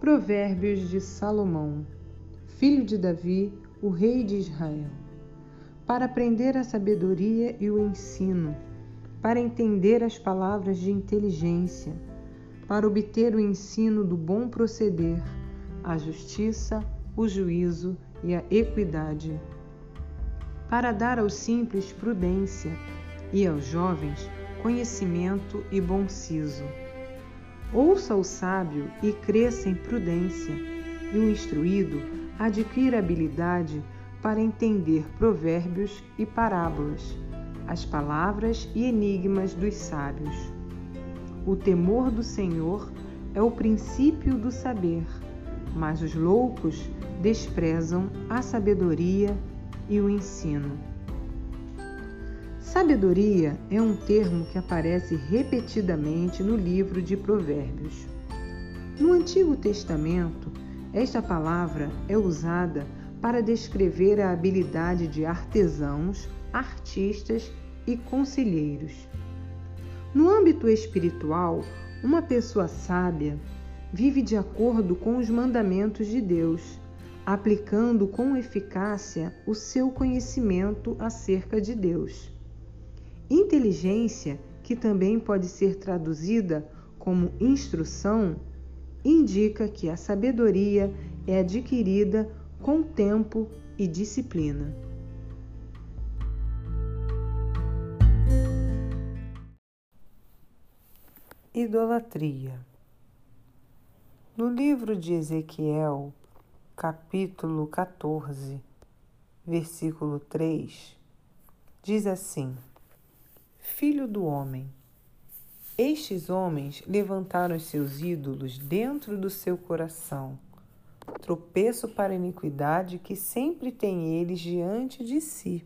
Provérbios de Salomão, filho de Davi, o rei de Israel. Para aprender a sabedoria e o ensino, para entender as palavras de inteligência, para obter o ensino do bom proceder, a justiça, o juízo e a equidade, para dar aos simples prudência e aos jovens conhecimento e bom siso Ouça o sábio e cresça em prudência, e o instruído adquira habilidade para entender provérbios e parábolas, as palavras e enigmas dos sábios. O temor do Senhor é o princípio do saber, mas os loucos desprezam a sabedoria e o ensino. Sabedoria é um termo que aparece repetidamente no livro de Provérbios. No Antigo Testamento, esta palavra é usada para descrever a habilidade de artesãos, artistas e conselheiros. No âmbito espiritual, uma pessoa sábia vive de acordo com os mandamentos de Deus, aplicando com eficácia o seu conhecimento acerca de Deus. Inteligência, que também pode ser traduzida como instrução, indica que a sabedoria é adquirida com tempo e disciplina. Idolatria. No livro de Ezequiel, capítulo 14, versículo 3, diz assim: filho do homem. Estes homens levantaram os seus ídolos dentro do seu coração, tropeço para a iniquidade que sempre tem eles diante de si.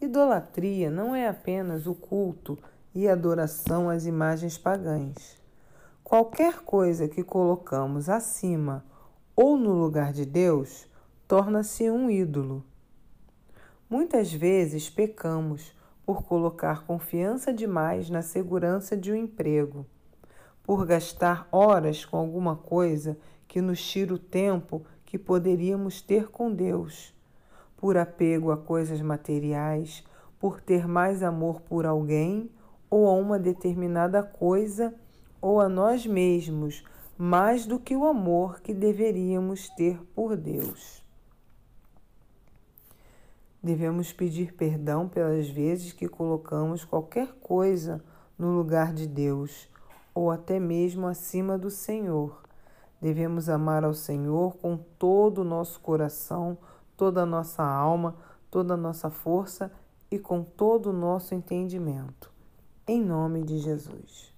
Idolatria não é apenas o culto e adoração às imagens pagãs. Qualquer coisa que colocamos acima ou no lugar de Deus torna-se um ídolo. Muitas vezes pecamos por colocar confiança demais na segurança de um emprego, por gastar horas com alguma coisa que nos tira o tempo que poderíamos ter com Deus, por apego a coisas materiais, por ter mais amor por alguém ou a uma determinada coisa ou a nós mesmos, mais do que o amor que deveríamos ter por Deus. Devemos pedir perdão pelas vezes que colocamos qualquer coisa no lugar de Deus ou até mesmo acima do Senhor. Devemos amar ao Senhor com todo o nosso coração, toda a nossa alma, toda a nossa força e com todo o nosso entendimento. Em nome de Jesus.